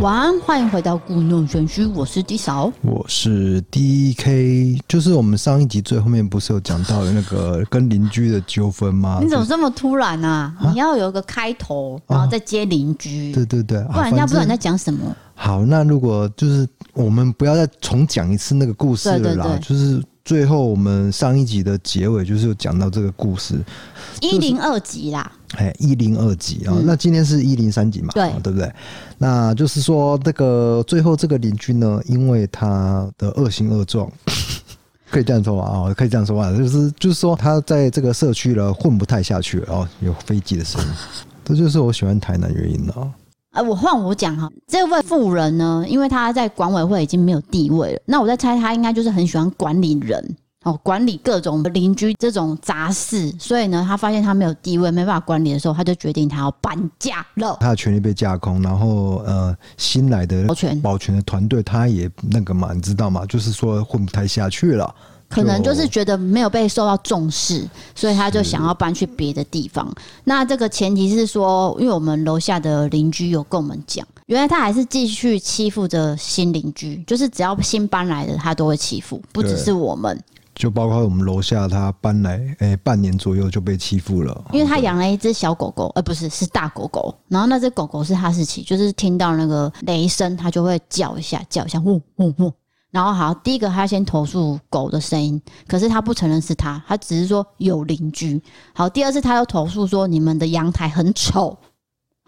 晚安，欢迎回到故弄玄虚，我是 D 嫂，我是 DK，就是我们上一集最后面不是有讲到那个 跟邻居的纠纷吗？你怎么这么突然啊？啊你要有一个开头，然后再接邻居、啊，对对对，不然人家不知道你在讲什么。好，那如果就是我们不要再重讲一次那个故事了啦，对对对，就是最后我们上一集的结尾就是有讲到这个故事，一零二集啦。哎，一零二集啊，那今天是一零三集嘛？对，对不对？那就是说，这个最后这个邻居呢，因为他的恶行恶状，可以这样说啊，哦，可以这样说啊，就是就是说，他在这个社区了混不太下去了哦，有飞机的声音，这就是我喜欢台南原因了啊。哎，我换我讲哈，这位富人呢，因为他在管委会已经没有地位了，那我在猜他应该就是很喜欢管理人。哦，管理各种邻居这种杂事，所以呢，他发现他没有地位，没办法管理的时候，他就决定他要搬家了。他的权利被架空，然后呃，新来的保全保全的团队，他也那个嘛，你知道吗？就是说混不太下去了，可能就是觉得没有被受到重视，所以他就想要搬去别的地方。那这个前提是说，因为我们楼下的邻居有跟我们讲，原来他还是继续欺负着新邻居，就是只要新搬来的，他都会欺负，不只是我们。就包括我们楼下，他搬来诶、欸，半年左右就被欺负了，因为他养了一只小狗狗，而、呃、不是是大狗狗。然后那只狗狗是哈士奇，就是听到那个雷声，它就会叫一下，叫一下，呜呜呜。然后好，第一个他先投诉狗的声音，可是他不承认是他，他只是说有邻居。好，第二次他又投诉说你们的阳台很丑。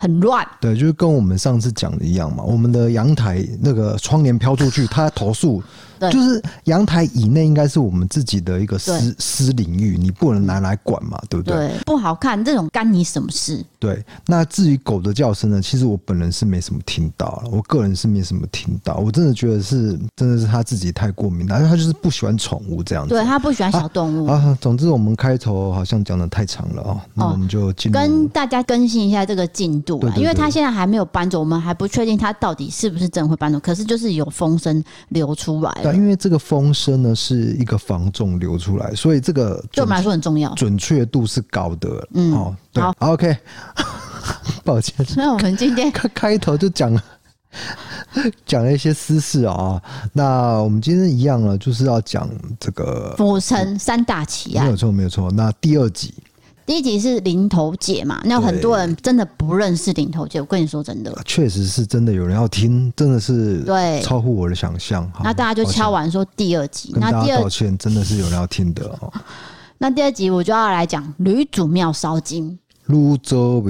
很乱，对，就是跟我们上次讲的一样嘛。我们的阳台那个窗帘飘出去，他投诉，就是阳台以内应该是我们自己的一个私私领域，你不能拿来管嘛，对不对？对，不好看，这种干你什么事？对，那至于狗的叫声呢？其实我本人是没什么听到了，我个人是没什么听到。我真的觉得是，真的是他自己太过敏了，因为他就是不喜欢宠物这样子。对，他不喜欢小动物啊，啊。总之，我们开头好像讲的太长了哦，那我们就跟大家更新一下这个进度。对对对，因为他现在还没有搬走，我们还不确定他到底是不是真的会搬走。可是就是有风声流出来，对，因为这个风声呢是一个防重流出来，所以这个对我们来说很重要，准确度是高的。嗯，哦，对，好，OK，抱歉，那我们今天开开头就讲了讲了一些私事啊。那我们今天一样了，就是要讲这个府城三大奇案，没有错，没有错。那第二集。第一集是零头姐嘛，那有很多人真的不认识零头姐。我跟你说真的，确实是真的有人要听，真的是对超乎我的想象。那大家就敲完说第二集，那第二抱歉真的是有人要听的哦。那第二集我就要来讲吕祖庙烧金，泸州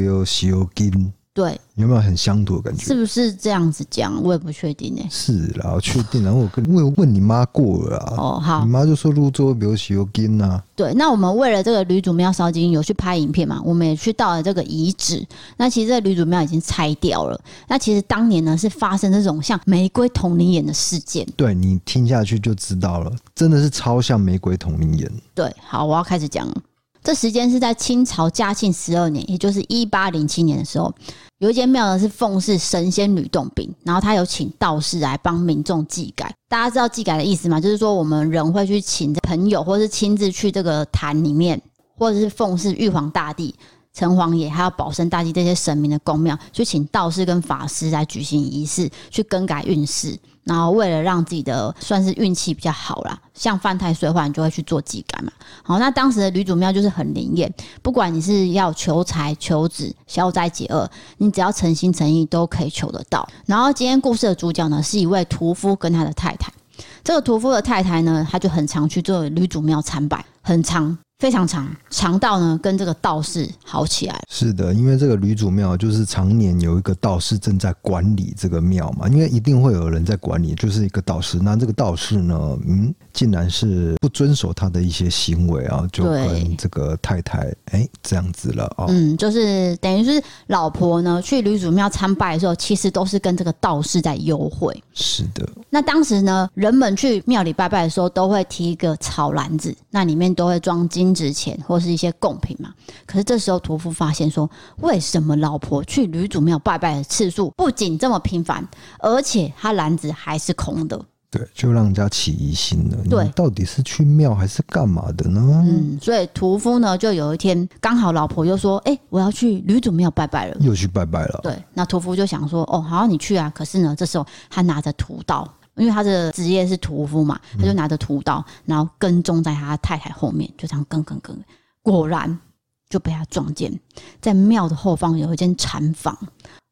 金。对，有没有很乡土的感觉？是不是这样子讲？我也不确定呢。是啦，我确定。然后我跟我问你妈过了啊。哦，好。你妈就说泸州没有烧金呐。对，那我们为了这个吕祖庙烧金，有去拍影片嘛？我们也去到了这个遗址。那其实这个吕祖庙已经拆掉了。那其实当年呢是发生这种像玫瑰瞳铃眼的事件。对，你听下去就知道了，真的是超像玫瑰瞳铃眼。对，好，我要开始讲了。这时间是在清朝嘉庆十二年，也就是一八零七年的时候，有一间庙呢是奉祀神仙吕洞宾，然后他有请道士来帮民众祭改。大家知道祭改的意思吗？就是说我们人会去请朋友，或是亲自去这个坛里面，或者是奉祀玉皇大帝、城隍爷，还有保生大帝这些神明的宫庙，去请道士跟法师来举行仪式，去更改运势。然后为了让自己的算是运气比较好啦，像犯太岁的话，你就会去做祭改嘛。好，那当时的吕祖庙就是很灵验，不管你是要求财、求子、消灾解厄，你只要诚心诚意都可以求得到。然后今天故事的主角呢，是一位屠夫跟他的太太。这个屠夫的太太呢，他就很常去做吕祖庙参拜，很常。非常长，长到呢跟这个道士好起来。是的，因为这个吕祖庙就是常年有一个道士正在管理这个庙嘛，因为一定会有人在管理，就是一个道士。那这个道士呢，嗯，竟然是不遵守他的一些行为啊，就跟这个太太哎、欸、这样子了啊。嗯，就是等于是老婆呢去吕祖庙参拜的时候，其实都是跟这个道士在幽会。是的。那当时呢，人们去庙里拜拜的时候，都会提一个草篮子，那里面都会装金。值钱或是一些贡品嘛，可是这时候屠夫发现说，为什么老婆去吕祖庙拜拜的次数不仅这么频繁，而且他篮子还是空的？对，就让人家起疑心了。对，到底是去庙还是干嘛的呢？嗯，所以屠夫呢，就有一天刚好老婆又说：“哎、欸，我要去女祖庙拜拜了。”又去拜拜了。对，那屠夫就想说：“哦，好，你去啊。”可是呢，这时候他拿着屠刀，因为他的职业是屠夫嘛，他就拿着屠刀，然后跟踪在他太太后面，就这样跟跟跟，果然就被他撞见，在庙的后方有一间禅房，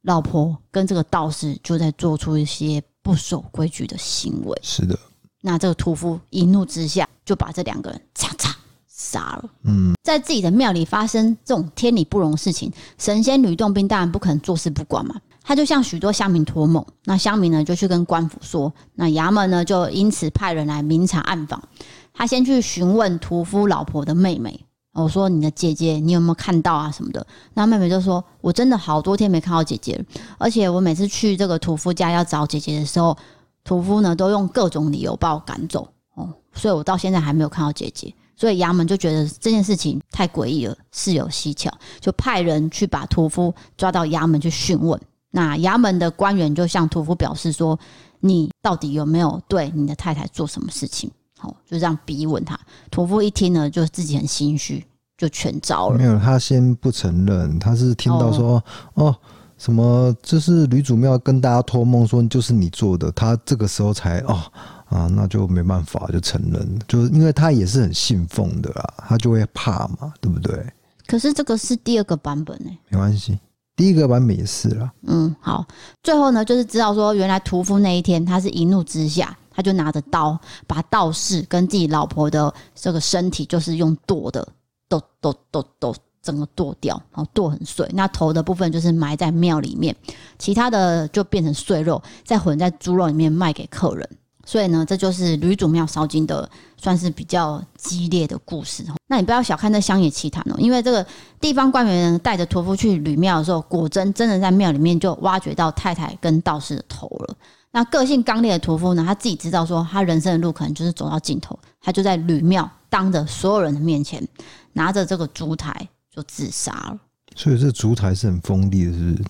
老婆跟这个道士就在做出一些。不守规矩的行为，是的。那这个屠夫一怒之下就把这两个人嚓嚓杀了。嗯，在自己的庙里发生这种天理不容的事情，神仙吕洞宾当然不可能坐视不管嘛。他就向许多乡民托梦，那乡民呢就去跟官府说，那衙门呢就因此派人来明察暗访。他先去询问屠夫老婆的妹妹。我说你的姐姐，你有没有看到啊什么的？那妹妹就说：“我真的好多天没看到姐姐了，而且我每次去这个屠夫家要找姐姐的时候，屠夫呢都用各种理由把我赶走哦，所以我到现在还没有看到姐姐。所以衙门就觉得这件事情太诡异了，事有蹊跷，就派人去把屠夫抓到衙门去讯问。那衙门的官员就向屠夫表示说：你到底有没有对你的太太做什么事情？”好，就这样逼问他。屠夫一听呢，就自己很心虚，就全招了。没有，他先不承认，他是听到说哦，哦，什么就是吕祖庙跟大家托梦说就是你做的，他这个时候才哦啊，那就没办法就承认，就是因为他也是很信奉的啦，他就会怕嘛，对不对？可是这个是第二个版本呢，没关系，第一个版本也是啦。嗯，好，最后呢，就是知道说原来屠夫那一天他是一怒之下。他就拿着刀，把道士跟自己老婆的这个身体，就是用剁的，剁剁剁剁，整个剁掉，然后剁很碎。那头的部分就是埋在庙里面，其他的就变成碎肉，再混在猪肉里面卖给客人。所以呢，这就是吕祖庙烧金的，算是比较激烈的故事。那你不要小看这乡野奇谈哦，因为这个地方官员带着屠夫去吕庙的时候，果真真的在庙里面就挖掘到太太跟道士的头了。那个性刚烈的屠夫呢？他自己知道说，他人生的路可能就是走到尽头，他就在吕庙当着所有人的面前，拿着这个烛台就自杀了。所以这烛台是很锋利的，是不是？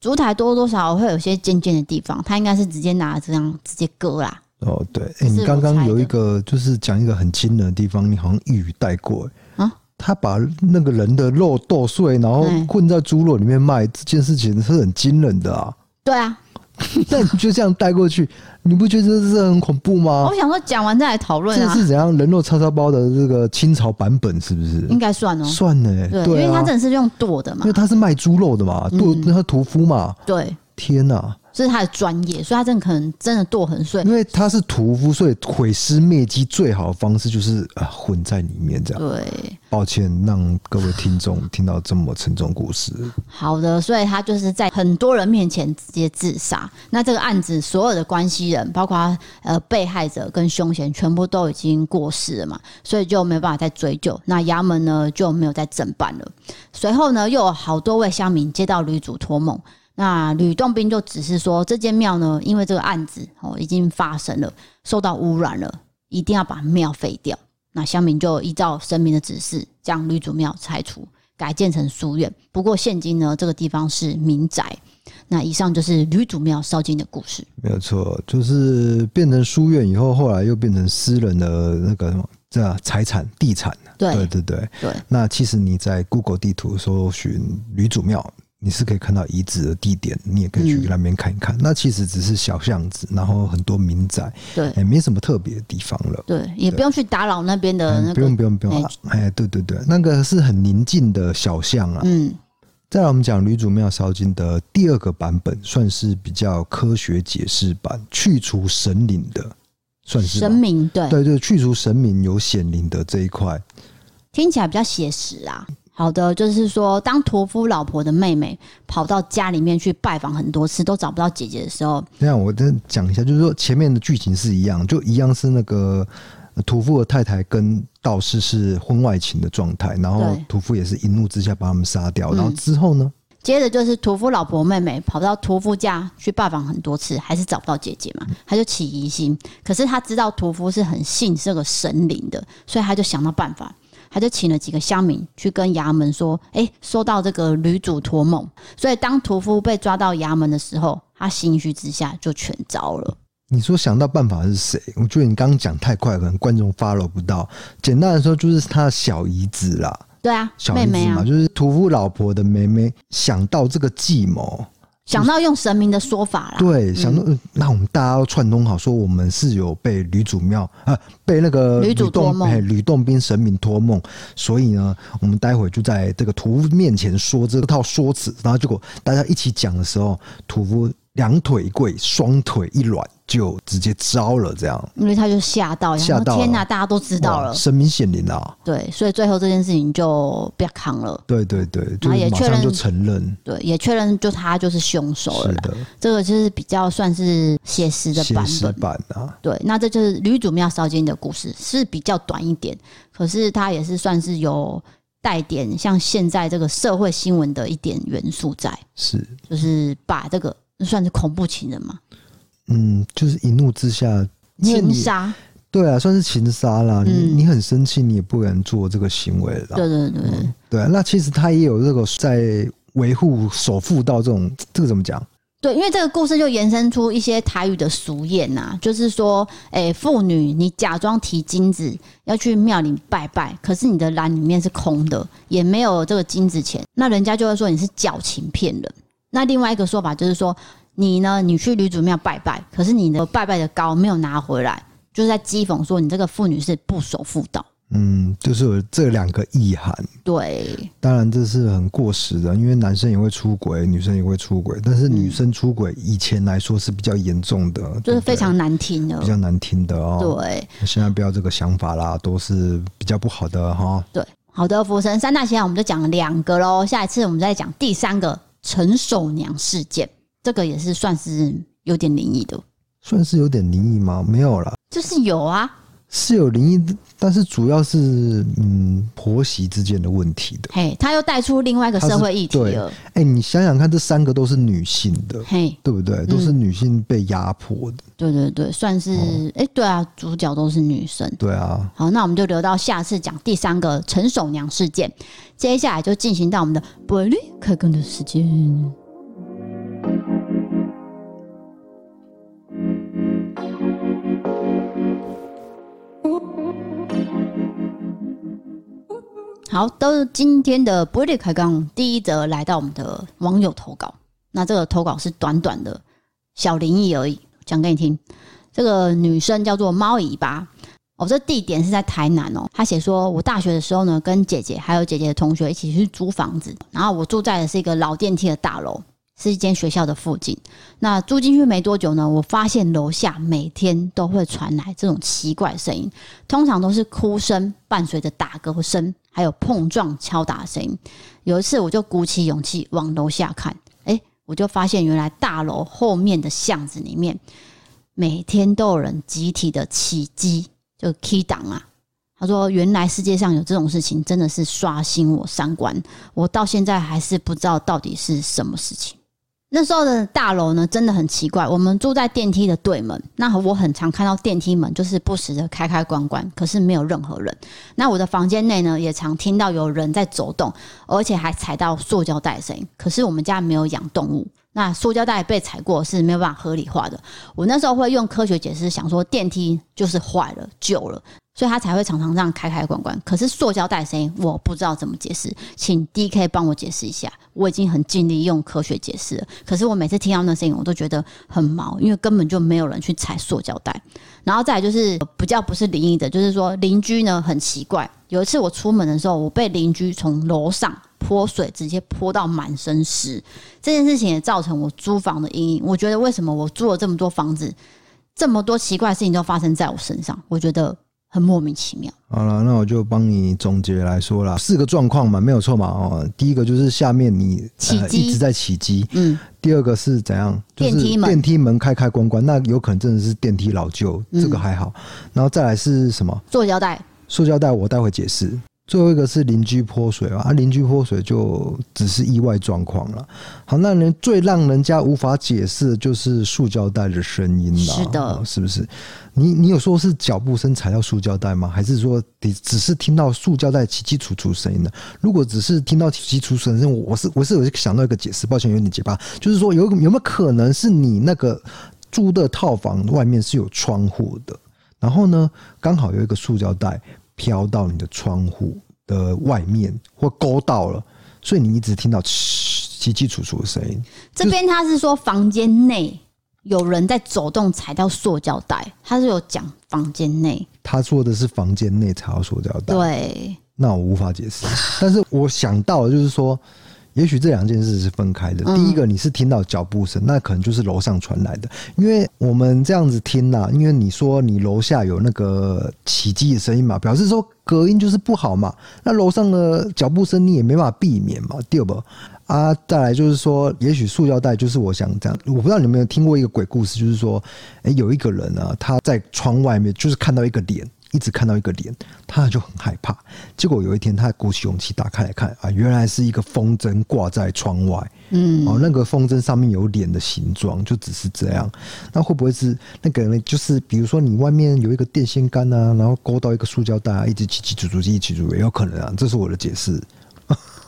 烛台多多少少会有些尖尖的地方，他应该是直接拿这样直接割啦。哦，对，哎、欸，你刚刚有一个就是讲一个很惊人的地方，你好像一语带过。啊，他把那个人的肉剁碎，然后混在猪肉里面卖，这件事情是很惊人的啊。对啊。那你就这样带过去，你不觉得这是很恐怖吗？我想说，讲完再来讨论啊。这是怎样人肉叉烧包的这个清朝版本，是不是？应该算哦，算呢、欸。对，因为他真的是用剁的嘛，因为他是卖猪肉的嘛，剁那他屠夫嘛。对，天哪！这是他的专业，所以他真的可能真的剁很碎。因为他是屠夫，所以毁尸灭迹最好的方式就是啊混在里面这样。对，抱歉让各位听众听到这么沉重故事。好的，所以他就是在很多人面前直接自杀。那这个案子所有的关系人，包括呃被害者跟凶嫌，全部都已经过世了嘛，所以就没有办法再追究。那衙门呢就没有再侦办了。随后呢，又有好多位乡民接到女主托梦。那吕洞宾就只是说，这间庙呢，因为这个案子哦已经发生了，受到污染了，一定要把庙废掉。那乡民就依照神明的指示，将吕祖庙拆除，改建成书院。不过现今呢，这个地方是民宅。那以上就是吕祖庙烧金的故事。没有错，就是变成书院以后，后来又变成私人的那个什么这财产地产。对对对对。对那其实你在 Google 地图搜寻吕祖庙。你是可以看到遗址的地点，你也可以去那边看一看。嗯、那其实只是小巷子，然后很多民宅，对，也没什么特别的地方了。对，也不用去打扰那边的那个。不用不用不用，哎，对对对，那个是很宁静的小巷啊。嗯。再来，我们讲吕祖庙烧金的第二个版本，算是比较科学解释版，去除神灵的，算是神明对对对，去除神明有显灵的这一块，听起来比较写实啊。好的，就是说，当屠夫老婆的妹妹跑到家里面去拜访很多次，都找不到姐姐的时候，这样我再讲一下，就是说前面的剧情是一样，就一样是那个屠夫的太太跟道士是婚外情的状态，然后屠夫也是一怒之下把他们杀掉，然后之后呢，接着就是屠夫老婆妹妹跑到屠夫家去拜访很多次，还是找不到姐姐嘛，他就起疑心，可是他知道屠夫是很信这个神灵的，所以他就想到办法。他就请了几个乡民去跟衙门说：“哎，收到这个女主托梦。”所以当屠夫被抓到衙门的时候，他心虚之下就全招了。你说想到办法是谁？我觉得你刚刚讲太快，可能观众 follow 不到。简单的说，就是他的小姨子啦。对啊，小姨子嘛，妹妹啊、就是屠夫老婆的妹妹想到这个计谋。想到用神明的说法啦，对，想到、嗯、那我们大家都串通好，说我们是有被吕祖庙啊，被那个吕洞宾吕洞宾神明托梦，所以呢，我们待会就在这个屠夫面前说这套说辞，然后结果大家一起讲的时候，屠夫。两腿跪，双腿一软，就直接招了。这样，因为他就吓到，吓到天哪！大家都知道了，神明显灵啊！对，所以最后这件事情就不要扛了。对对对，他也确认就承认，对，也确认就他就是凶手了。是的，这个就是比较算是写实的版本版啊。对，那这就是吕祖庙烧金的故事，是比较短一点，可是它也是算是有带点像现在这个社会新闻的一点元素在，是，就是把这个。那算是恐怖情人吗？嗯，就是一怒之下情杀。对啊，算是情杀啦。嗯、你你很生气，你也不敢做这个行为啦。对对对、嗯，对。那其实他也有这个在维护守妇道这种，这个怎么讲？对，因为这个故事就延伸出一些台语的俗谚呐，就是说，哎、欸，妇女你假装提金子要去庙里拜拜，可是你的篮里面是空的，也没有这个金子钱，那人家就会说你是矫情骗人。那另外一个说法就是说，你呢，你去吕祖庙拜拜，可是你的拜拜的糕没有拿回来，就是在讥讽说你这个妇女是不守妇道。嗯，就是有这两个意涵。对，当然这是很过时的，因为男生也会出轨，女生也会出轨，但是女生出轨以前来说是比较严重的，嗯，就是非常难听的，比较难听的哦。对，现在不要这个想法啦，都是比较不好的哈。对，好的，福神三大奇案我们就讲了两个喽，下一次我们再讲第三个。陈守娘事件，这个也是算是有点灵异的，算是有点灵异吗？没有啦，就是有啊，是有灵异，但是主要是嗯婆媳之间的问题的。嘿，他又带出另外一个社会议题了。哎、欸，你想想看，这三个都是女性的，嘿，对不对？都是女性被压迫的、嗯。对对对，算是哎、哦欸，对啊，主角都是女生。对啊，好，那我们就留到下次讲第三个陈守娘事件。接下来就进行到我们的伯利开工的时间。好，都是今天的不利开讲第一则来到我们的网友投稿。那这个投稿是短短的小灵异而已，讲给你听。这个女生叫做猫尾巴。哦，这地点是在台南哦。她写说，我大学的时候呢，跟姐姐还有姐姐的同学一起去租房子，然后我住在的是一个老电梯的大楼，是一间学校的附近。那住进去没多久呢，我发现楼下每天都会传来这种奇怪声音，通常都是哭声伴随着打嗝声，还有碰撞敲打声音。有一次，我就鼓起勇气往楼下看，诶，我就发现原来大楼后面的巷子里面，每天都有人集体的起乩。就 key 档啊，他说：“原来世界上有这种事情，真的是刷新我三观。我到现在还是不知道到底是什么事情。那时候的大楼呢，真的很奇怪。我们住在电梯的对门，那我很常看到电梯门就是不时的开开关关，可是没有任何人。那我的房间内呢，也常听到有人在走动，而且还踩到塑胶袋的声音。可是我们家没有养动物。”那塑胶袋被踩过是没有办法合理化的。我那时候会用科学解释，想说电梯就是坏了、旧了，所以它才会常常这样开开关关。可是塑胶袋声音我不知道怎么解释，请 DK 帮我解释一下。我已经很尽力用科学解释了，可是我每次听到那声音，我都觉得很毛，因为根本就没有人去踩塑胶袋。然后再来就是比较不是灵异的，就是说邻居呢很奇怪。有一次我出门的时候，我被邻居从楼上。泼水直接泼到满身湿，这件事情也造成我租房的阴影。我觉得为什么我租了这么多房子，这么多奇怪的事情都发生在我身上，我觉得很莫名其妙。好了，那我就帮你总结来说了，四个状况嘛，没有错嘛。哦，第一个就是下面你起一直在起机，嗯。第二个是怎样？就是电梯门开开关关，那有可能真的是电梯老旧，这个还好。然后再来是什么？塑胶袋。塑胶袋，我待会解释。最后一个是邻居泼水啊，邻居泼水就只是意外状况了。好，那人最让人家无法解释的就是塑胶袋的声音了。是的，是不是？你你有说是脚步声踩到塑胶袋吗？还是说你只是听到塑胶袋起起楚楚声音呢？如果只是听到起起楚楚声音，我是我是有想到一个解释，抱歉有点结巴，就是说有有没有可能是你那个？租的套房外面是有窗户的，然后呢，刚好有一个塑胶袋飘到你的窗户的外面或勾到了，所以你一直听到凄凄楚楚的声音。这边他是说房间内有人在走动踩到塑胶袋，他是有讲房间内，他说的是房间内踩到塑胶袋。对，那我无法解释，但是我想到的就是说。也许这两件事是分开的。第一个，你是听到脚步声，那可能就是楼上传来的。因为我们这样子听呐，因为你说你楼下有那个起机的声音嘛，表示说隔音就是不好嘛。那楼上的脚步声你也没办法避免嘛，第二不？啊，再来就是说，也许塑胶袋就是我想这样。我不知道你有没有听过一个鬼故事，就是说，哎，有一个人啊，他在窗外面就是看到一个脸。一直看到一个脸，他就很害怕。结果有一天，他鼓起勇气打开来看啊，原来是一个风筝挂在窗外。嗯，哦，那个风筝上面有脸的形状，就只是这样。那会不会是那个人？就是比如说，你外面有一个电线杆啊，然后勾到一个塑胶袋啊，一直起起住住，起起住住，也有可能啊。这是我的解释。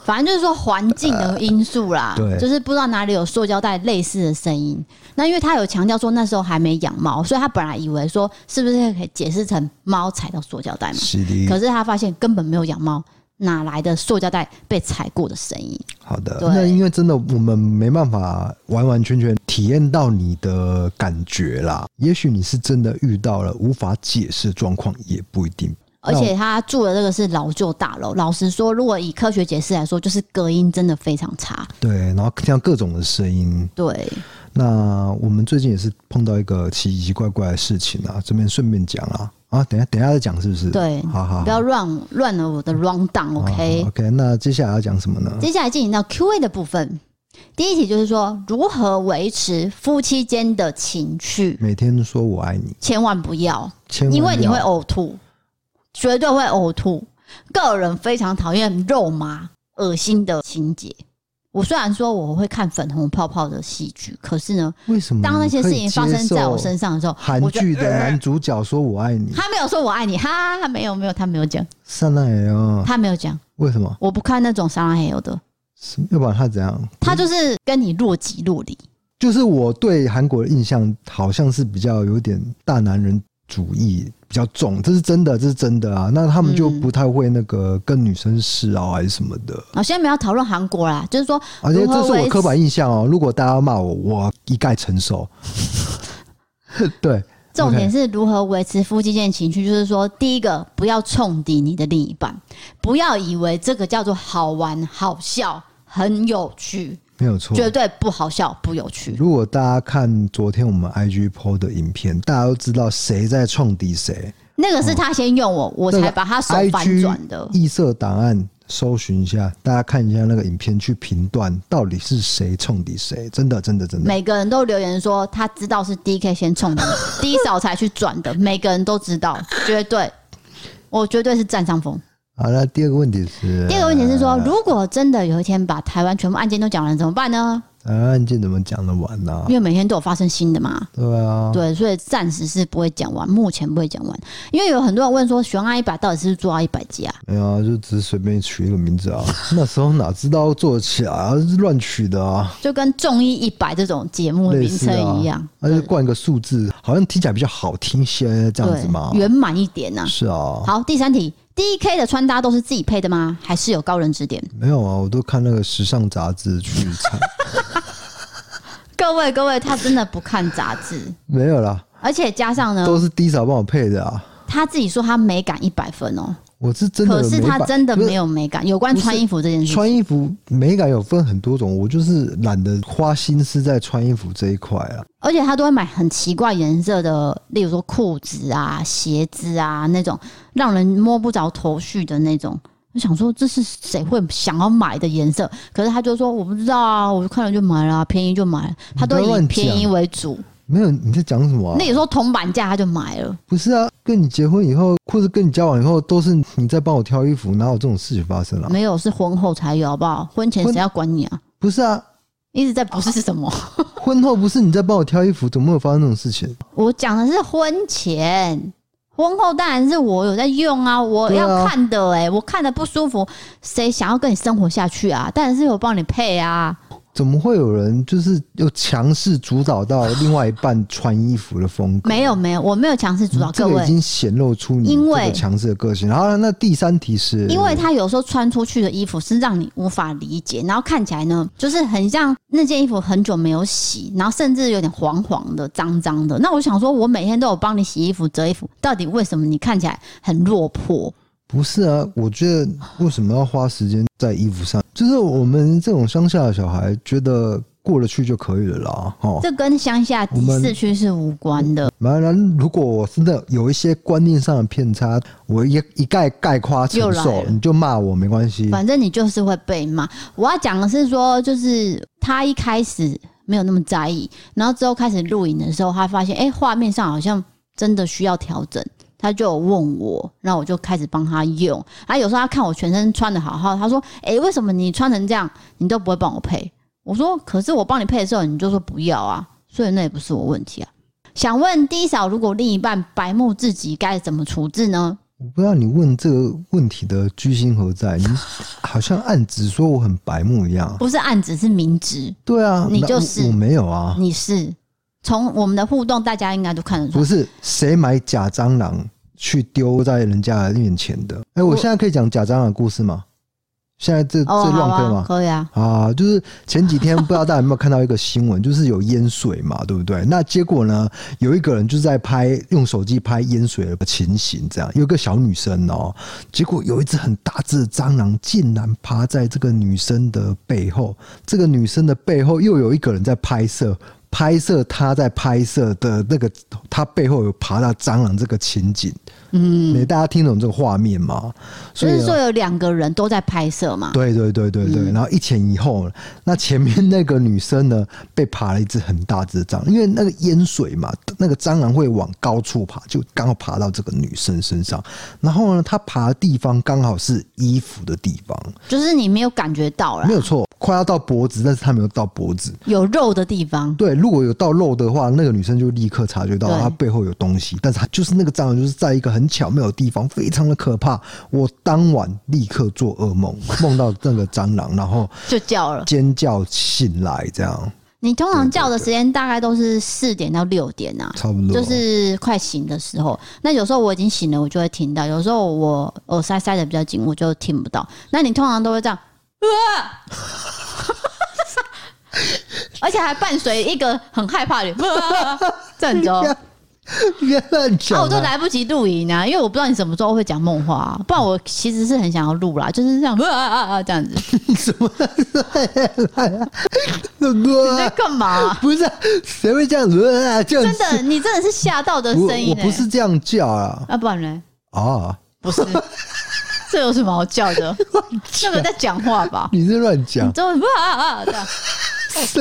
反正就是说环境的因素啦，对，就是不知道哪里有塑胶袋类似的声音。那因为他有强调说那时候还没养猫，所以他本来以为说是不是可以解释成猫踩到塑胶袋嘛？是的。可是他发现根本没有养猫，哪来的塑胶袋被踩过的声音？好的，那因为真的我们没办法完完全全体验到你的感觉啦。也许你是真的遇到了无法解释的状况，也不一定。而且他住的这个是老旧大楼，老实说，如果以科学解释来说，就是隔音真的非常差。对，然后听到各种的声音。对，那我们最近也是碰到一个奇奇怪怪的事情啊，这边顺便讲啊啊，等一下等一下再讲是不是？对，好好，不要乱乱了我的 rundown，OK？OK，、okay? okay, 那接下来要讲什么呢？接下来进行到 Q&A 的部分，第一题就是说如何维持夫妻间的情趣？每天说我爱你，千万不要，千万不要，因为你会呕吐。绝对会呕吐，个人非常讨厌肉麻、恶心的情节。我虽然说我会看粉红泡泡的戏剧，可是呢，为什么当那些事情发生在我身上的时候，韩剧的男主角说我爱你，他没有说我爱你，哈，他没有没有，他没有讲。撒浪嘿哦，他没有讲。为什么？我不看那种撒浪嘿哦的。要不然他怎样？他就是跟你若即若离。就是我对韩国的印象好像是比较有点大男人主义。比较重，这是真的，这是真的啊！那他们就不太会那个跟女生示啊还是什么的。啊、嗯，现在没有讨论韩国啦，就是说，而且这是我刻板印象哦。如果大家要骂我，我一概承受。对，重点是如何维持夫妻间情趣，就是说，第一个不要冲抵你的另一半，不要以为这个叫做好玩、好笑、很有趣。没有错，绝对不好笑、不有趣。如果大家看昨天我们 IG PO 的影片，大家都知道谁在冲敌谁。那个是他先用我，我才把他手反转的。异色档案搜寻一下，大家看一下那个影片，去评断到底是谁冲敌谁。真的，真的，真的。每个人都留言说他知道是 DK 先冲的，低嫂才去转的。每个人都知道，绝对，我绝对是占上风。好了，第二个问题是，第二个问题是说，如果真的有一天把台湾全部案件都讲完，怎么办呢？台湾案件怎么讲得完呢？因为每天都有发生新的嘛。对啊，对，所以暂时是不会讲完，目前不会讲完。因为有很多人问说，悬案一百到底是不是做到一百集啊？没有啊，就只是随便取一个名字啊。那时候哪知道做得起来啊？是乱取的啊。就跟综艺一百这种节目的名称一样，那就冠个数字，好像听起来比较好听些，这样子嘛，圆满一点呐、啊。是啊。好，第三题。DK 的穿搭都是自己配的吗？还是有高人指点？没有啊，我都看那个时尚杂志去猜。各位各位，他真的不看杂志？没有啦。而且加上呢，都是 D 嫂帮我配的啊。他自己说他美感一百分哦。我是真的，可是他真的没有美感。有关穿衣服这件事，穿衣服美感有分很多种，我就是懒得花心思在穿衣服这一块啊。而且他都会买很奇怪颜色的，例如说裤子啊、鞋子啊那种让人摸不着头绪的那种。我想说，这是谁会想要买的颜色？可是他就说我不知道啊，我就看了就买了，便宜就买了。他都以便宜为主。没有，你在讲什么啊？那有时候铜板价他就买了。不是啊，跟你结婚以后，或者跟你交往以后，都是你在帮我挑衣服，哪有这种事情发生啊？没有，是婚后才有，好不好？婚前谁要管你啊？不是啊，一直在不是是什么？婚后不是你在帮我挑衣服，怎么会有发生这种事情？我讲的是婚前，婚后当然是我有在用啊，我要看的哎、欸，我看的不舒服，谁想要跟你生活下去啊？当然是我帮你配啊。怎么会有人就是又强势主导到另外一半穿衣服的风格？没有没有，我没有强势主导，各位已经显露出你因为强势的个性。然后那第三题是，因为他有时候穿出去的衣服是让你无法理解，然后看起来呢，就是很像那件衣服很久没有洗，然后甚至有点黄黄的、脏脏的。那我想说，我每天都有帮你洗衣服、折衣服，到底为什么你看起来很落魄？不是啊，我觉得为什么要花时间在衣服上？就是我们这种乡下的小孩，觉得过得去就可以了啦。哦，这跟乡下低市区是无关的。当然，如果我真的有一些观念上的偏差，我一一概概括承受，你就骂我没关系。反正你就是会被骂。我要讲的是说，就是他一开始没有那么在意，然后之后开始录影的时候，他发现哎，画面上好像真的需要调整。他就问我，然后我就开始帮他用。啊，有时候他看我全身穿的好好，他说：“哎、欸，为什么你穿成这样，你都不会帮我配？”我说：“可是我帮你配的时候，你就说不要啊，所以那也不是我问题啊。”想问低嫂，如果另一半白目自己该怎么处置呢？我不知道你问这个问题的居心何在？你好像暗指说我很白目一样，不是暗指，是明指。对啊，你就是我，我没有啊，你是。从我们的互动，大家应该都看得出来。不是谁买假蟑螂去丢在人家面前的？哎、欸，我现在可以讲假蟑螂的故事吗？现在这、哦、这乱可以吗？可以啊。啊，就是前几天不知道大家有没有看到一个新闻，就是有淹水嘛，对不对？那结果呢，有一个人就是在拍用手机拍淹水的情形，这样有一个小女生哦，结果有一只很大只的蟑螂竟然趴在这个女生的背后，这个女生的背后又有一个人在拍摄。拍摄他在拍摄的那个，他背后有爬到蟑螂这个情景，嗯，没大家听懂这个画面吗？所以说有两个人都在拍摄嘛。对对对对对，然后一前一后，那前面那个女生呢，被爬了一只很大只的蟑螂，因为那个淹水嘛，那个蟑螂会往高处爬，就刚好爬到这个女生身上，然后呢，她爬的地方刚好是衣服的地方，就是你没有感觉到了，没有错，快要到脖子，但是她没有到脖子，有肉的地方，对。如果有到肉的话，那个女生就立刻察觉到她背后有东西，但是她就是那个蟑螂，就是在一个很巧妙的地方，非常的可怕。我当晚立刻做噩梦，梦到那个蟑螂，然后就叫了，尖叫醒来。这样，你通常叫的时间大概都是四点到六点啊，差不多，就是快醒的时候。那有时候我已经醒了，我就会听到；有时候我耳塞塞的比较紧，我就听不到。那你通常都会这样，啊 而且还伴随一个很害怕的 这样子，别乱讲，我都来不及录影啊，因为我不知道你什么时候会讲梦话、啊，不然我其实是很想要录啦，就是这样啊啊啊这样子。什么？你在干嘛、啊？不是谁会这样子？真的，你真的是吓到的声音、欸。我不是这样叫啊，啊，不然呢？啊，不是。这有什么好叫的？那个在讲话吧？你是乱讲，就啊啊这样，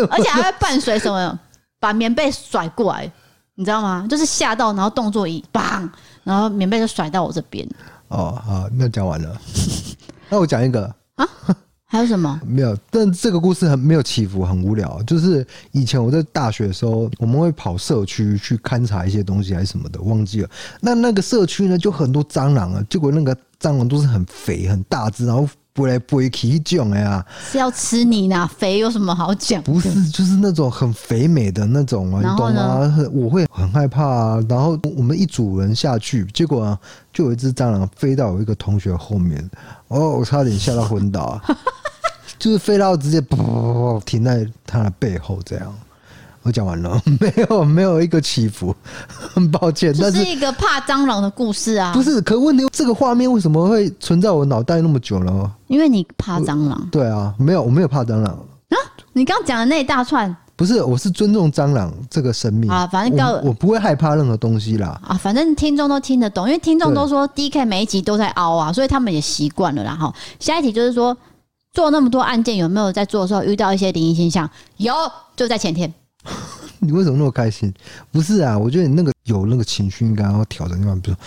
而且还会伴随什么？把棉被甩过来，你知道吗？就是吓到，然后动作一棒，然后棉被就甩到我这边。哦，好，那讲完了。那我讲一个啊。还有什么？没有，但这个故事很没有起伏，很无聊。就是以前我在大学的时候，我们会跑社区去勘察一些东西，还是什么的，忘记了。那那个社区呢，就很多蟑螂啊，结果那个蟑螂都是很肥、很大只，然后飞来飞去这种的呀。是要吃你呢？肥有什么好讲？不是，就是那种很肥美的那种啊，你懂吗？我会很害怕啊。然后我们一组人下去，结果啊，就有一只蟑螂飞到我一个同学后面，哦，我差点吓到昏倒啊。就是飞到直接噗噗噗停在他的背后，这样。我讲完了，没有没有一个起伏，很抱歉。这是一个怕蟑螂的故事啊。不是，可问题这个画面为什么会存在我脑袋那么久了？因为你怕蟑螂。对啊，没有，我没有怕蟑螂啊。你刚讲的那一大串，不是，我是尊重蟑螂这个生命啊。反正告我，我不会害怕任何东西啦。啊，反正听众都听得懂，因为听众都说 DK 每一集都在凹啊，所以他们也习惯了啦。哈，下一题就是说。做那么多案件，有没有在做的时候遇到一些灵异现象？有，就在前天。你为什么那么开心？不是啊，我觉得你那个有那个情绪应该要调整。地方，比如说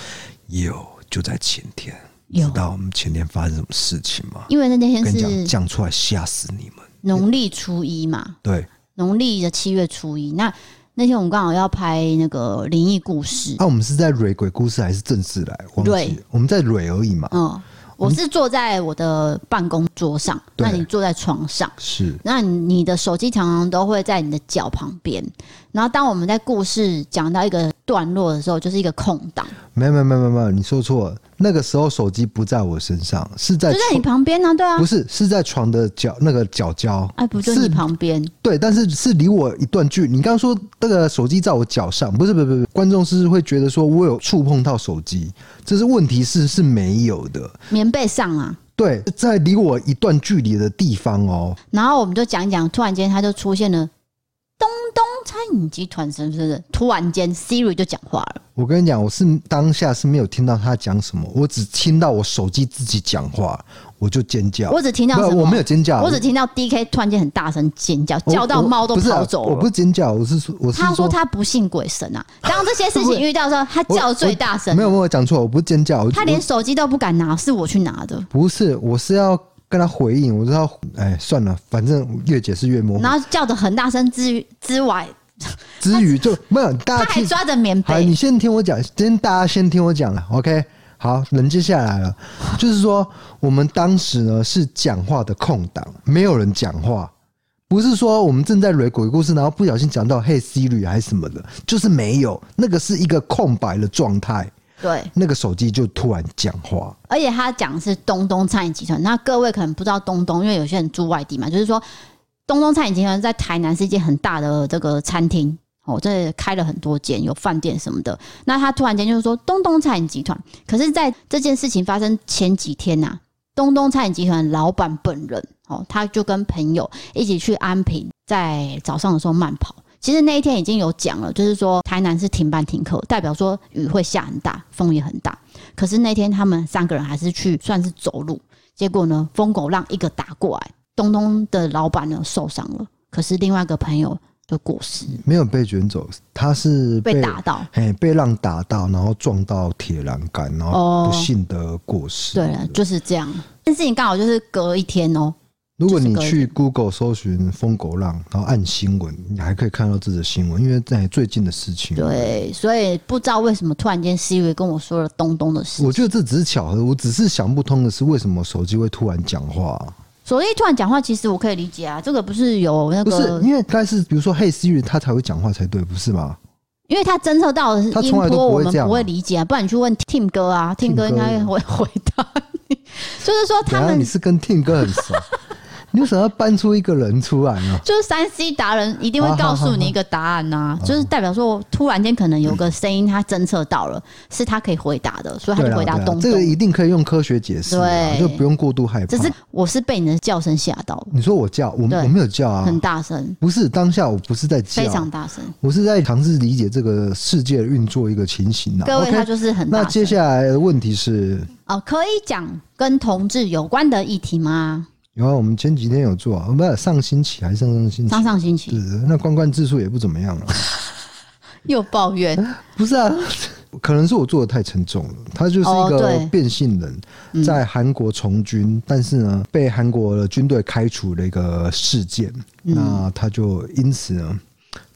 有，就在前天。有知道我们前天发生什么事情吗？因为那天是讲出来吓死你们。农历初一嘛，对，农历的七月初一。那那天我们刚好要拍那个灵异故事。啊，我们是在蕊鬼故事还是正式来？蕊，我们在蕊而已嘛。嗯。我是坐在我的办公桌上，嗯、那你坐在床上，是。那你的手机常常都会在你的脚旁边。然后当我们在故事讲到一个段落的时候，就是一个空档。没有没有没有没有，你说错了。那个时候手机不在我身上，是在就在你旁边呢、啊，对啊，不是是在床的角那个角角，哎，不就你旁边？对，但是是离我一段距离。你刚刚说那个手机在我脚上，不是不是不是，观众是会觉得说我有触碰到手机，这是问题是是没有的，棉被上啊，对，在离我一段距离的地方哦。然后我们就讲一讲，突然间他就出现了。东东餐饮集团是不是？突然间，Siri 就讲话了。我跟你讲，我是当下是没有听到他讲什么，我只听到我手机自己讲话，我就尖叫。我只听到什么？我没有尖叫，我只听到 DK 突然间很大声尖叫，叫到猫都跑走了。我不是尖叫，我是说，我是他说他不信鬼神啊。当这些事情遇到的时候，他叫最大声。没有没有讲错，我不是尖叫，他连手机都不敢拿，是我去拿的。不是，我是要。跟他回应，我知道，哎，算了，反正越解释越模糊。然后叫的很大声之余之外，之余 就没有。大家他还抓着棉被。好，你先听我讲，今天大家先听我讲了，OK？好，冷静下来了。就是说，我们当时呢是讲话的空档，没有人讲话，不是说我们正在捋鬼故事，然后不小心讲到嘿 Siri 还是什么的，就是没有，那个是一个空白的状态。对，那个手机就突然讲话，而且他讲的是东东餐饮集团。那各位可能不知道东东，因为有些人住外地嘛，就是说东东餐饮集团在台南是一间很大的这个餐厅哦，这开了很多间，有饭店什么的。那他突然间就是说东东餐饮集团，可是在这件事情发生前几天呐、啊，东东餐饮集团老板本人哦，他就跟朋友一起去安平，在早上的时候慢跑。其实那一天已经有讲了，就是说台南是停班停课，代表说雨会下很大，风也很大。可是那天他们三个人还是去算是走路，结果呢，疯狗浪一个打过来，东东的老板呢受伤了，可是另外一个朋友就过世，没有被卷走，他是被，被打到，嘿，被浪打到，然后撞到铁栏杆，然后不幸的过世。哦、对了，就是这样。这件事情刚好就是隔一天哦。如果你去 Google 搜寻“疯狗浪”，然后按新闻，你还可以看到这则新闻，因为在最近的事情。对，所以不知道为什么突然间 Siri 跟我说了东东的事。我觉得这只是巧合，我只是想不通的是为什么手机会突然讲话。手机突然讲话，其实我可以理解啊，这个不是有那个，不是因为该是比如说 Hey Siri，他才会讲话才对，不是吗？因为他侦测到的是音波，我们不会理解啊。不然你去问 Tim 哥啊，Tim 哥应该会回答你。就是说他们，你是跟 Tim 哥很熟。你为什么要搬出一个人出来呢？就是三 C 达人一定会告诉你一个答案呐、啊，就是代表说突然间可能有个声音，他侦测到了，是他可以回答的，所以他就回答东东。这个一定可以用科学解释，对，就不用过度害怕。只是我是被你的叫声吓到。你说我叫，我我没有叫啊，很大声。不是当下我不是在叫，非常大声。我是在尝试理解这个世界运作一个情形啊。各位，他就是很大声。那接下来的问题是哦，可以讲跟同志有关的议题吗？有啊，我们前几天有做啊，不是上星期还是上上星期？上上星期。对，那观看字数也不怎么样了。又抱怨？不是啊，可能是我做的太沉重了。他就是一个变性人，在韩国从军，但是呢，被韩国的军队开除的一个事件。那他就因此呢，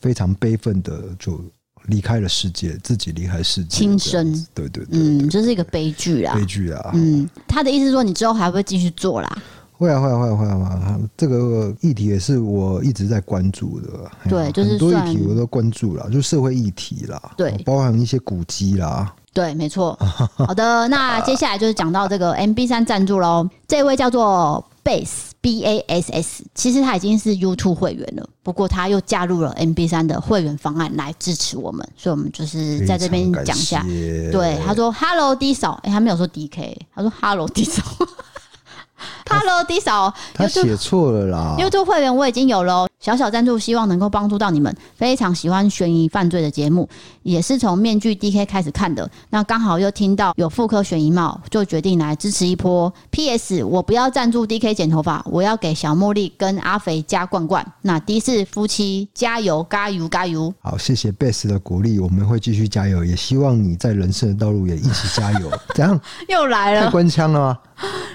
非常悲愤的就离开了世界，自己离开世界，轻生。对对对，嗯，这是一个悲剧啊，悲剧啊。嗯，他的意思是说，你之后还会继续做啦？会啊会啊会啊会啊！这个议题也是我一直在关注的。对，就是很多议题我都关注了，就社会议题啦，对，包含一些古迹啦。对，没错。好的，那接下来就是讲到这个 MB 三赞助喽。这位叫做 Bass B A S S，其实他已经是 YouTube 会员了，不过他又加入了 MB 三的会员方案来支持我们，所以我们就是在这边讲一下。对，他说 Hello D 嫂，哎，他没有说 DK，他说 Hello D 嫂。Hello，弟嫂，他写错了啦。YouTube 会员我已经有了，小小赞助，希望能够帮助到你们。非常喜欢悬疑犯罪的节目，也是从面具 DK 开始看的。那刚好又听到有妇科悬疑帽，就决定来支持一波。PS，我不要赞助 DK 剪头发，我要给小茉莉跟阿肥加罐罐。那的士夫妻加油，加油，加油！好，谢谢 Bess 的鼓励，我们会继续加油，也希望你在人生的道路也一起加油。怎样？又来了？太官腔了吗？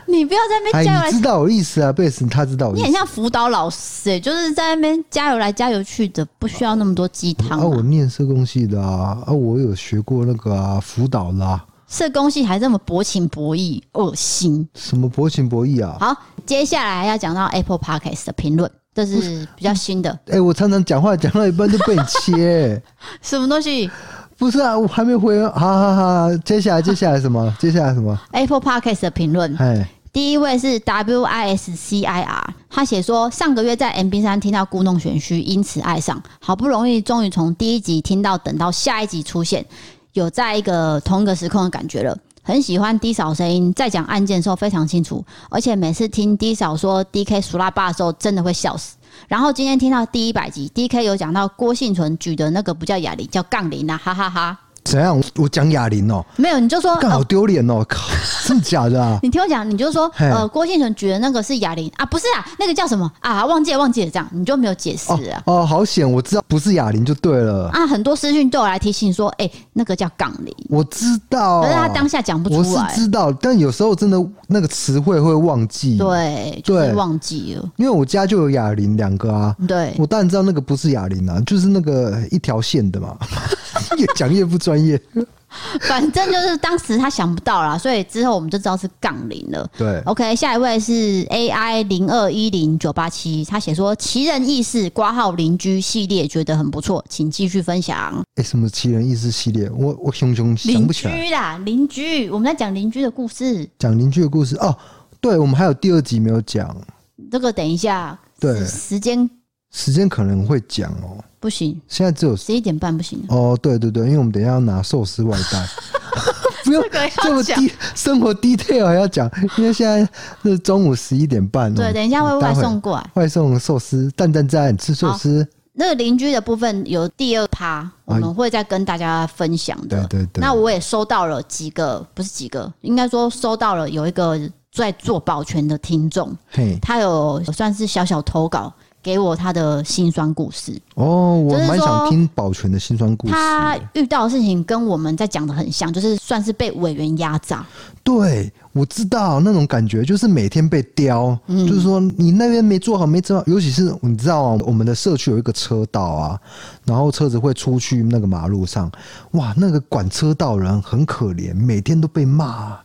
你不要在那边加油，你知道我意思啊，贝斯他知道我意思。你很像辅导老师哎、欸，就是在那边加油来加油去的，不需要那么多鸡汤啊。我念社工系的啊，啊，我有学过那个啊辅导啦。社工系还这么薄情薄义，恶心！什么薄情薄义啊？好，接下来要讲到 Apple Podcast 的评论，这是比较新的。哎、欸，我常常讲话讲到一半就被你切，什么东西？不是啊，我还没回。好好好，接下来接下来什么？接下来什么？Apple Podcast 的评论。哎，第一位是 W I S C I R，他写说上个月在 M B 三听到故弄玄虚，因此爱上，好不容易终于从第一集听到，等到下一集出现，有在一个同一个时空的感觉了。很喜欢低嫂声音，在讲案件的时候非常清楚，而且每次听低嫂说 DK 熟拉巴的时候，真的会笑死。然后今天听到第一百集，DK 有讲到郭幸存举的那个不叫哑铃，叫杠铃啊，哈哈，哈。怎样？我讲哑铃哦，没有，你就说刚好丢脸哦，靠，真的假的啊？你听我讲，你就说呃，郭庆成举的那个是哑铃啊，不是啊，那个叫什么啊？忘记了，忘记了，这样你就没有解释啊？哦，好险，我知道不是哑铃就对了啊。很多私讯都有来提醒说，哎，那个叫杠铃，我知道，可是他当下讲不出来。我是知道，但有时候真的那个词汇会忘记，对，对，忘记了。因为我家就有哑铃两个啊，对，我当然知道那个不是哑铃啊，就是那个一条线的嘛。越讲越不专业。反正就是当时他想不到啦，所以之后我们就知道是杠铃了。对，OK，下一位是 AI 零二一零九八七，他写说奇人异事挂号邻居系列觉得很不错，请继续分享。哎、欸，什么奇人异事系列？我我熊熊想不起来。邻居啦，邻居，我们在讲邻居的故事。讲邻居的故事哦，对，我们还有第二集没有讲。这个等一下，对，时间时间可能会讲哦。不行，现在只有十一点半不行哦。对对对，因为我们等一下要拿寿司外带，不用这么低生活 detail 还要讲，因为现在是中午十一点半。对，等一下会外送过来，外送寿司，蛋蛋在，吃寿司。那个邻居的部分有第二趴，我们会再跟大家分享的。对对对。那我也收到了几个，不是几个，应该说收到了有一个在做保全的听众，他有算是小小投稿。给我他的辛酸故事哦，我蛮想听保全的辛酸故事。他遇到的事情跟我们在讲的很像，就是算是被委员压榨。对，我知道那种感觉，就是每天被刁，嗯、就是说你那边没做好，没做好。尤其是你知道啊，我们的社区有一个车道啊，然后车子会出去那个马路上，哇，那个管车道人很可怜，每天都被骂。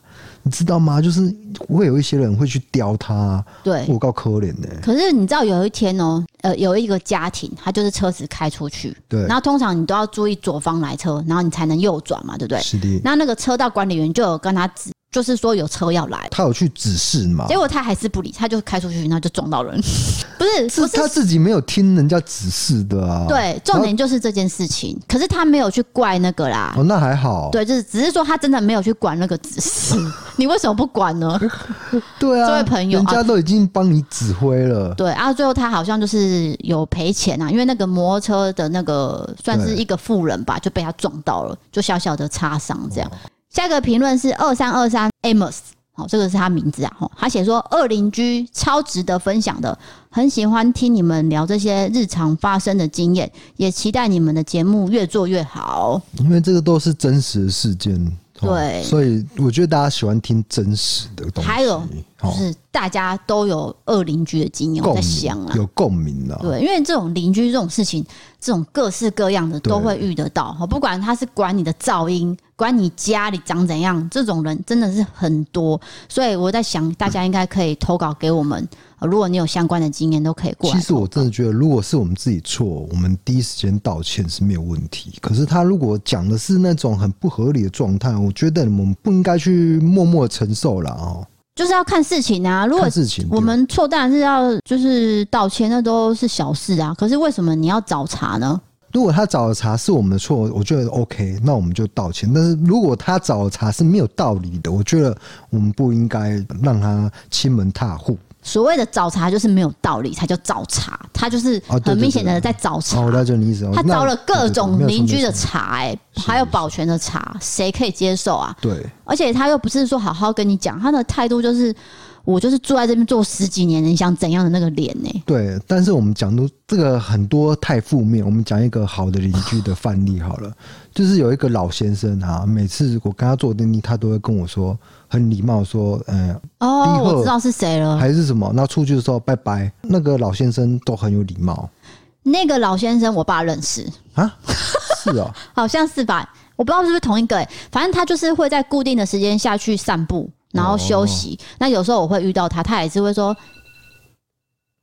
你知道吗？就是会有一些人会去刁他，对，我够可怜的。可是你知道有一天哦，呃，有一个家庭，他就是车子开出去，对，然后通常你都要注意左方来车，然后你才能右转嘛，对不对？是的。那那个车道管理员就有跟他指。就是说有车要来，他有去指示嘛？结果他还是不理，他就开出去，然后就撞到人。不是，是他自己没有听人家指示的啊。对，重点就是这件事情。可是他没有去怪那个啦。哦，那还好。对，就是只是说他真的没有去管那个指示。你为什么不管呢？对啊，这位朋友，人家都已经帮你指挥了。对啊，最后他好像就是有赔钱啊，因为那个摩托车的那个算是一个富人吧，就被他撞到了，就小小的擦伤这样。下一个评论是二三二三 Amos，好，这个是他名字啊，吼，他写说二邻居超值得分享的，很喜欢听你们聊这些日常发生的经验，也期待你们的节目越做越好，因为这个都是真实的事件。对，所以我觉得大家喜欢听真实的东西。还有就是大家都有二邻居的经验，我在想啊，有共鸣的。对，因为这种邻居这种事情，这种各式各样的都会遇得到。不管他是管你的噪音，管你家里长怎样，这种人真的是很多。所以我在想，大家应该可以投稿给我们。如果你有相关的经验，都可以过来。其实我真的觉得，如果是我们自己错，我们第一时间道歉是没有问题。可是他如果讲的是那种很不合理的状态，我觉得我们不应该去默默承受了哦。就是要看事情啊，如果事情我们错，当然是要就是道歉，那都是小事啊。可是为什么你要找茬呢？如果他找的茬是我们的错，我觉得 OK，那我们就道歉。但是如果他找的茬是没有道理的，我觉得我们不应该让他亲门踏户。所谓的找茬就是没有道理才叫找茬，他就是很明显的在找茬。哦，那就你意思。他招了各种邻居的茬，哎，还有保全的茬，谁可以接受啊？对。而且他又不是说好好跟你讲，他的态度就是。我就是住在这边做十几年，你想怎样的那个脸呢？对，但是我们讲都这个很多太负面，我们讲一个好的邻居的范例好了，就是有一个老先生啊，每次我跟他坐电梯，他都会跟我说很礼貌说，嗯，哦，我知道是谁了，还是什么？那出去的时候拜拜，那个老先生都很有礼貌。那个老先生，我爸认识啊，是哦，好像是吧？我不知道是不是同一个反正他就是会在固定的时间下去散步，然后休息。哦、那有时候我会遇到他，他也是会说：“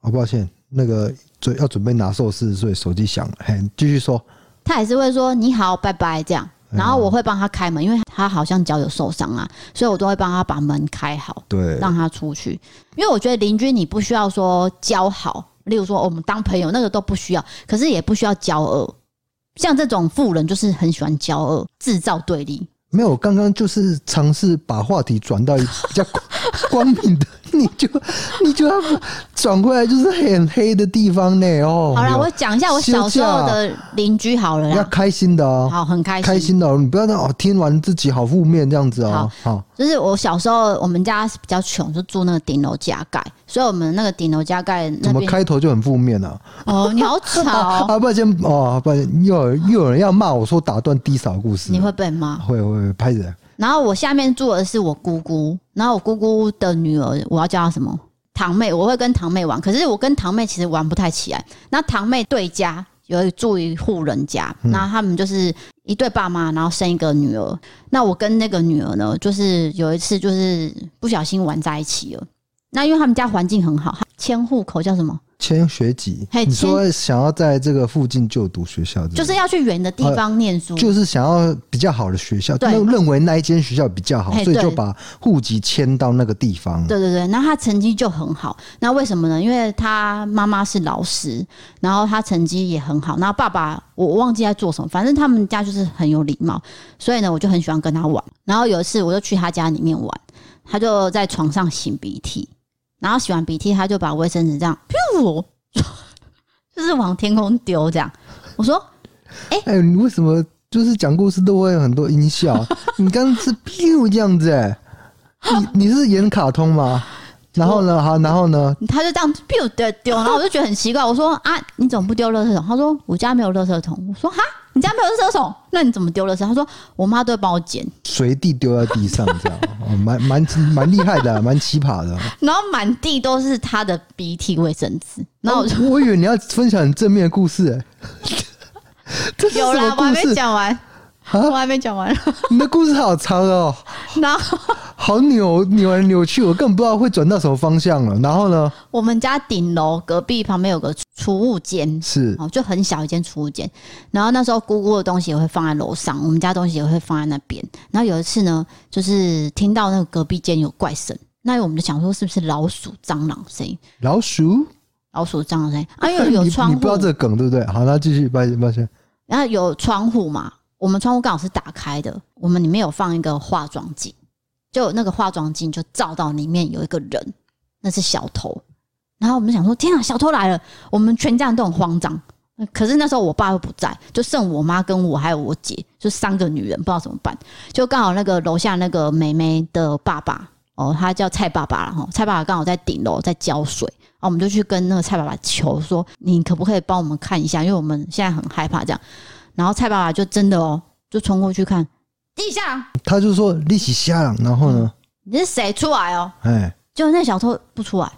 好抱歉，那个准要准备拿寿司，所以手机响了。”嘿，继续说。他也是会说：“你好，拜拜。”这样，然后我会帮他开门，因为他好像脚有受伤啊，所以我都会帮他把门开好，对，让他出去。因为我觉得邻居你不需要说交好，例如说我们当朋友那个都不需要，可是也不需要交恶。像这种富人就是很喜欢交恶，制造对立。没有，刚刚就是尝试把话题转到比较 光明的。你就你就要转过来，就是很黑的地方呢哦。好了，我讲一下我小时候的邻居好了，要开心的哦。好，很开心，开心的哦。你不要那哦，听完自己好负面这样子哦。好，就是我小时候，我们家比较穷，就住那个顶楼加盖，所以我们那个顶楼加盖怎么开头就很负面呢？哦，你好吵 啊！不然先哦，不然又有又有人要骂我说打断低嫂故事，你会被骂？会会会拍着。然后我下面住的是我姑姑，然后我姑姑的女儿，我要叫她什么？堂妹。我会跟堂妹玩，可是我跟堂妹其实玩不太起来。那堂妹对家有住一户人家，那他们就是一对爸妈，然后生一个女儿。那我跟那个女儿呢，就是有一次就是不小心玩在一起了。那因为他们家环境很好，迁户口叫什么？迁学籍，你说想要在这个附近就读学校，就是要去远的地方念书，就是想要比较好的学校，对，认为那一间学校比较好，所以就把户籍迁到那个地方。对对对，那他成绩就很好，那为什么呢？因为他妈妈是老师，然后他成绩也很好，然后爸爸我忘记在做什么，反正他们家就是很有礼貌，所以呢，我就很喜欢跟他玩。然后有一次，我就去他家里面玩，他就在床上擤鼻涕。然后洗完鼻涕，他就把卫生纸这样，噗，就是往天空丢这样。我说：“哎、欸，哎、你为什么就是讲故事都会有很多音效？你刚刚是噗这样子、欸？哎，你你是演卡通吗？然后呢？好，然后呢？他就这样噗的丢，然后我就觉得很奇怪。我说：啊，你怎么不丢垃圾桶？他说：我家没有垃圾桶。我说：哈。”你家没有垃圾桶，那你怎么丢垃圾？他说我妈都会帮我捡，随地丢在地上这样，蛮蛮蛮厉害的，蛮奇葩的。然后满地都是他的鼻涕卫生纸。然后我，哦、我以为你要分享很正面的故事，哎，有啦，我还没讲完。我还没讲完，你的故事好长哦，然后好扭扭来扭去，我根本不知道会转到什么方向了。然后呢，我们家顶楼隔壁旁边有个储物间，是哦，就很小一间储物间。然后那时候姑姑的东西也会放在楼上，我们家东西也会放在那边。然后有一次呢，就是听到那个隔壁间有怪声，那我们就想说是不是老鼠、蟑螂声音？老鼠、老鼠、蟑螂声音？啊，因为有 窗户，你不知道这个梗对不对？好，那继续，抱歉，抱歉。然后有窗户嘛。我们窗户刚好是打开的，我们里面有放一个化妆镜，就那个化妆镜就照到里面有一个人，那是小偷。然后我们想说，天啊，小偷来了！我们全家人都很慌张。可是那时候我爸又不在，就剩我妈跟我还有我姐，就三个女人，不知道怎么办。就刚好那个楼下那个妹妹的爸爸，哦，他叫蔡爸爸了哈。蔡爸爸刚好在顶楼在浇水，然后我们就去跟那个蔡爸爸求说，你可不可以帮我们看一下？因为我们现在很害怕这样。然后蔡爸爸就真的哦，就冲过去看地下，他就说你是瞎了。然后呢，你是谁出来哦？哎，就那小偷不出来，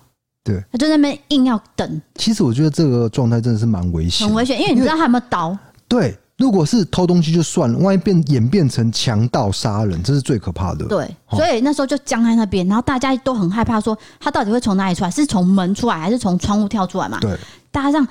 对，他就在那边硬要等。其实我觉得这个状态真的是蛮危险，很危险，因为你知道他有没有刀？对，如果是偷东西就算了，万一变演变成强盗杀人，这是最可怕的。对，所以那时候就僵在那边，然后大家都很害怕，说他到底会从哪里出来？是从门出来，还是从窗户跳出来嘛？对，大家这样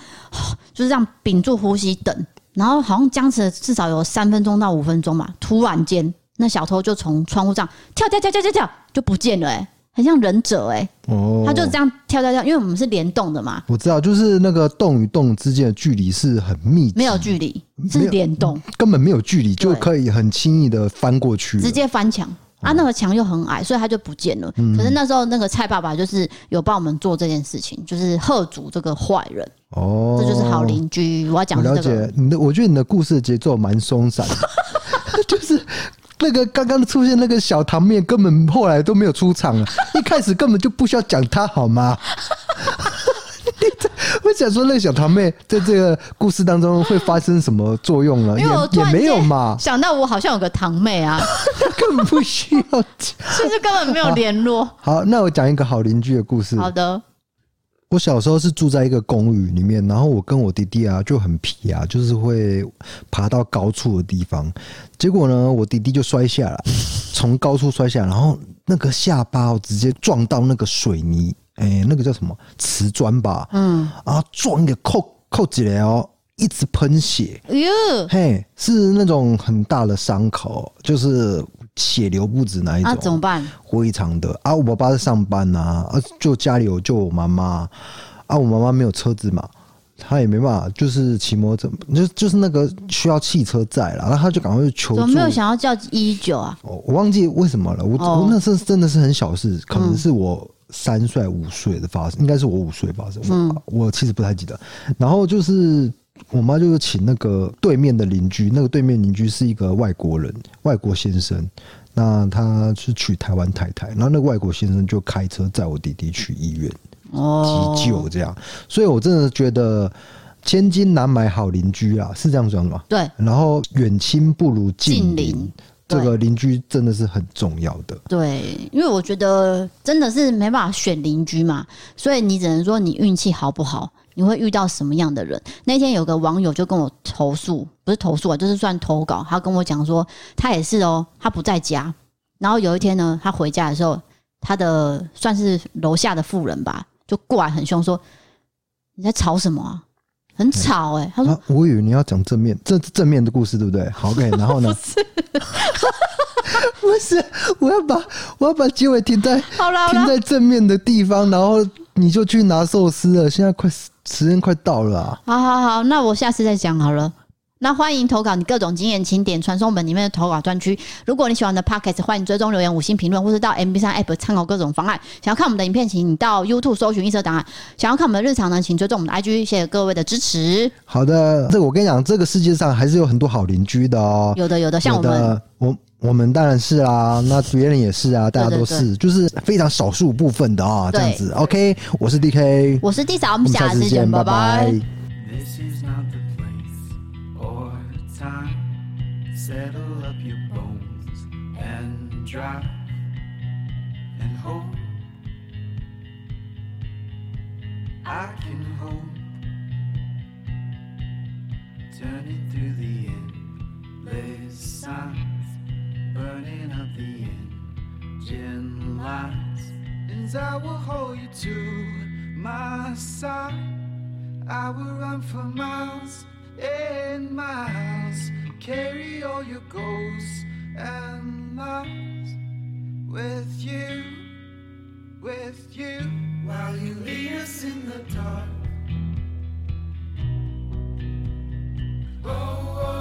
就是这样屏住呼吸等。然后好像僵持了至少有三分钟到五分钟吧，突然间那小偷就从窗户上跳跳跳跳跳跳就不见了，欸，哎，很像忍者哎，欸，哦，他就这样跳跳跳，因为我们是联动的嘛，我知道，就是那个洞与洞之间的距离是很密，没有距离，是联动，根本没有距离就可以很轻易的翻过去，直接翻墙。啊，那个墙又很矮，所以他就不见了。嗯、可是那时候那个蔡爸爸就是有帮我们做这件事情，就是吓阻这个坏人。哦，这就是好邻居。我要讲、这个、了解你的，我觉得你的故事节奏蛮松散的，就是那个刚刚出现那个小堂面，根本后来都没有出场了，一开始根本就不需要讲他好吗？我想说，那个小堂妹在这个故事当中会发生什么作用呢？也也没有嘛。想到我好像有个堂妹啊，根本不需要讲，甚至根本没有联络。好，那我讲一个好邻居的故事。好的。我小时候是住在一个公寓里面，然后我跟我弟弟啊就很皮啊，就是会爬到高处的地方。结果呢，我弟弟就摔下来，从高处摔下来，然后那个下巴哦直接撞到那个水泥，哎、欸，那个叫什么瓷砖吧？嗯，啊，撞一个扣扣起来哦，一直喷血。哎呦，嘿，是那种很大的伤口，就是。血流不止那一种，怎么办？非常的啊！我爸爸在上班呐，啊，就家里有就我妈妈啊，我妈妈没有车子嘛，她也没办法，就是骑摩托车，就就是那个需要汽车载了，然后他就赶快去求助。怎么没有想要叫一一九啊？我我忘记为什么了，我、哦、我那是真的是很小事，可能是我三岁五岁的发生，应该是我五岁发生，嗯，我其实不太记得。然后就是。我妈就是请那个对面的邻居，那个对面邻居是一个外国人，外国先生。那他是娶台湾太太，然后那个外国先生就开车载我弟弟去医院急救，这样。所以我真的觉得千金难买好邻居啊，是这样说吗？对。然后远亲不如近邻，这个邻居真的是很重要的。对，因为我觉得真的是没办法选邻居嘛，所以你只能说你运气好不好。你会遇到什么样的人？那天有个网友就跟我投诉，不是投诉啊，就是算投稿。他跟我讲说，他也是哦，他不在家。然后有一天呢，他回家的时候，他的算是楼下的妇人吧，就过来很凶说：“你在吵什么啊？很吵哎、欸。”他说、啊：“我以为你要讲正面，正正面的故事，对不对？”好，OK。然后呢？不是，我要把我要把结尾停在好了，停在正面的地方，然后你就去拿寿司了。现在快时间快到了啊！好好好，那我下次再讲好了。那欢迎投稿你各种经验，请点传送门里面的投稿专区。如果你喜欢的 Podcast，欢迎追踪留言、五星评论，或是到 MB3 App 参考各种方案。想要看我们的影片，请你到 YouTube 搜寻“一色档案”。想要看我们的日常呢，请追踪我们的 IG。谢谢各位的支持。好的，这个我跟你讲，这个世界上还是有很多好邻居的哦。有的，有的，像我们，我。我们当然是啦，那别人也是啊，大家都是，就是非常少数部分的啊，这样子。OK，我是 DK，我是 D 嫂，我们下次见，拜拜。Settle up your bones and drive and hope. I can hope. Turning through the endless signs, burning up the engine lights. And I will hold you to my side. I will run for miles and miles carry all your goals and lies with you, with you, while you lead us in the dark. oh. oh.